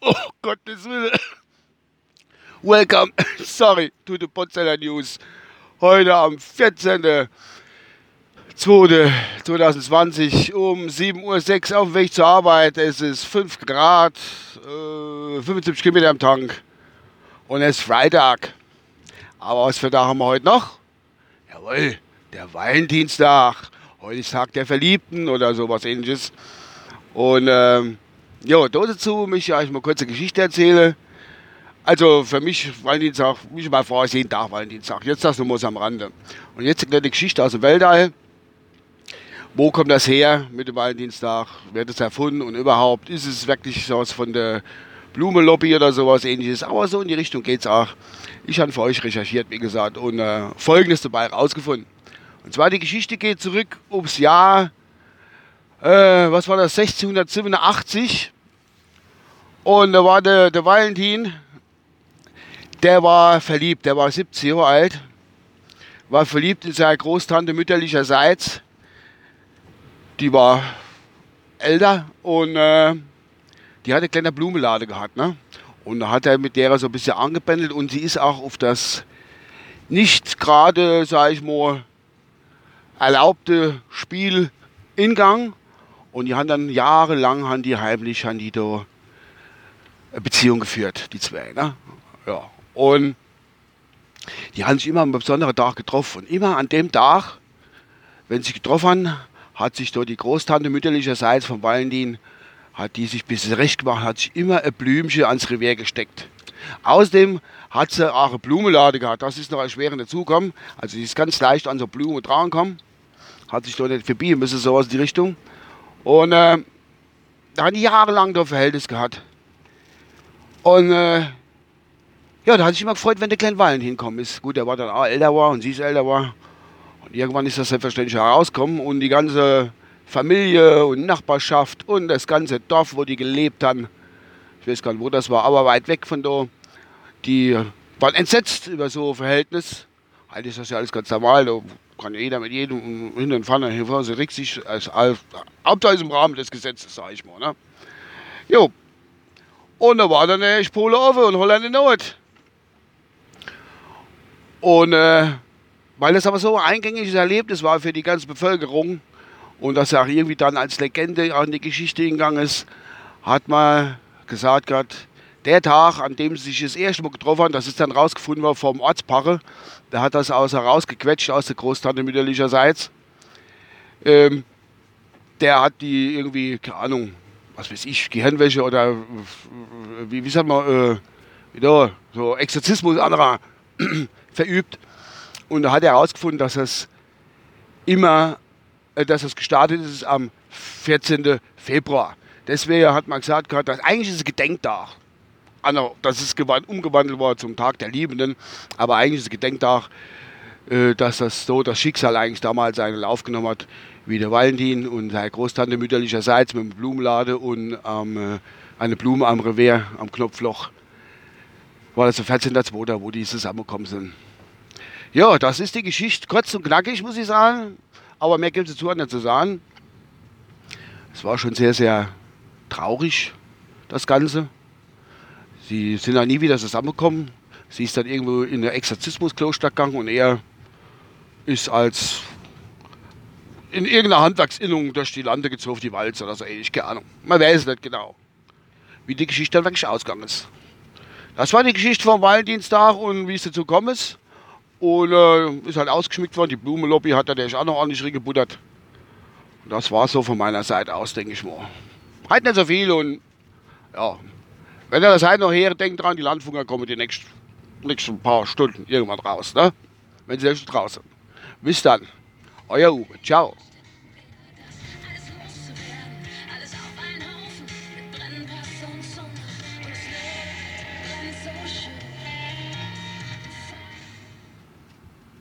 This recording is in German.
Oh, Gottes Willen. Welcome, sorry, to the Potsdamer News. Heute am 14. 2020 um 7.06 Uhr auf dem Weg zur Arbeit. Es ist 5 Grad, äh, 75 Kilometer am Tank und es ist Freitag. Aber was für Tag haben wir heute noch? Jawohl, der Valentinstag. Heute ist Tag der Verliebten oder sowas ähnliches. Und ähm, ja, dazu möchte ich euch mal kurz eine Geschichte erzählen. Also für mich Valentinstag, mich mal vor, ist jeden Tag Valentinstag. Jetzt das nur so am Rande. Und jetzt eine kleine Geschichte aus dem Weltall. Wo kommt das her mit dem Valentinstag? Wer hat das erfunden und überhaupt? Ist es wirklich sowas von der Blumenlobby oder sowas ähnliches? Aber so in die Richtung geht es auch. Ich habe für euch recherchiert, wie gesagt, und äh, Folgendes dabei rausgefunden. Und zwar die Geschichte geht zurück ums Jahr, äh, was war das, 1687. Und da war der, der Valentin, der war verliebt, der war 70 Jahre alt, war verliebt in seine Großtante mütterlicherseits. Die war älter und äh, die hat eine kleine Blumenlade gehabt. Ne? Und da hat er mit der so ein bisschen angependelt und sie ist auch auf das nicht gerade, sag ich mal, erlaubte Spiel in Gang. Und die haben dann jahrelang haben die heimlich haben die da eine Beziehung geführt, die zwei. Ne? Ja. Und die haben sich immer am besonderen Tag getroffen. Und immer an dem Tag, wenn sie sich getroffen haben, hat sich da die Großtante mütterlicherseits von Valentin, hat die sich ein bisschen recht gemacht, hat sich immer ein Blümchen ans Revier gesteckt. Außerdem hat sie auch eine Blumenlade gehabt. Das ist noch erschwerend dazugekommen. Also sie ist ganz leicht an so Blumen dran gekommen. Hat sich da nicht verbiegen müssen, sowas in die Richtung. Und äh, da haben die jahrelang da Verhältnis gehabt. Und äh, ja, da hat sich immer gefreut, wenn der kleine Valentin kommen ist. Gut, der war dann auch älter war und sie ist älter war. Und irgendwann ist das selbstverständlich herausgekommen und die ganze Familie und Nachbarschaft und das ganze Dorf, wo die gelebt haben, ich weiß gar nicht, wo das war, aber weit weg von da, die waren entsetzt über so ein Verhältnis. Eigentlich ist das ja alles ganz normal, da kann jeder mit jedem hin und vorne, vorne, sie regt sich, als, Hauptsache im Rahmen des Gesetzes, sag ich mal. Ne? Jo. Und da war dann der Pole offen und Holland in Not. Und äh, weil das aber so ein eingängiges Erlebnis war für die ganze Bevölkerung und das auch irgendwie dann als Legende in die Geschichte gegangen ist, hat man gesagt gehabt, der Tag, an dem sie sich das erste Mal getroffen haben, das ist dann rausgefunden worden vom Ortspache, der hat das aus herausgequetscht aus der Großtante mütterlicherseits. Ähm, der hat die irgendwie, keine Ahnung, was weiß ich, Gehirnwäsche oder wie, wie sagt man, äh, wieder so Exorzismus anderer verübt. Und da hat er herausgefunden, dass es immer, äh, dass es gestartet ist am 14. Februar. Deswegen hat man gesagt, dass eigentlich ist es Gedenktag. Also, das ist umgewandelt worden zum Tag der Liebenden, aber eigentlich ist es Gedenktag, äh, dass das so das Schicksal eigentlich damals einen Lauf genommen hat, wie der Valentin und seine Großtante mütterlicherseits mit dem Blumenlade und ähm, eine Blume am Revier, am Knopfloch. War das der 14.2., wo die zusammengekommen sind. Ja, das ist die Geschichte. Kurz und knackig, muss ich sagen. Aber mehr gibt es dazu nicht zu sagen. Es war schon sehr, sehr traurig, das Ganze. Sie sind ja nie wieder zusammengekommen. Sie ist dann irgendwo in ein Exorzismuskloster gegangen und er ist als in irgendeiner Handwerksinnung durch die Lande gezogen, die Walze oder so ähnlich, keine Ahnung. Man weiß es nicht genau, wie die Geschichte dann wirklich ausgegangen ist. Das war die Geschichte vom Valentinstag und wie es dazu gekommen ist. Und äh, ist halt ausgeschmückt worden. Die Blumenlobby hat da auch noch ordentlich reingebuttert. Und das war so von meiner Seite aus, denke ich mal. Halt nicht so viel und ja. Wenn ihr das halt noch her, denkt dran, die Landfunker kommen die nächsten, nächsten paar Stunden irgendwann raus, ne? Wenn sie selbst draußen. Bis dann. Euer Uwe. Ciao.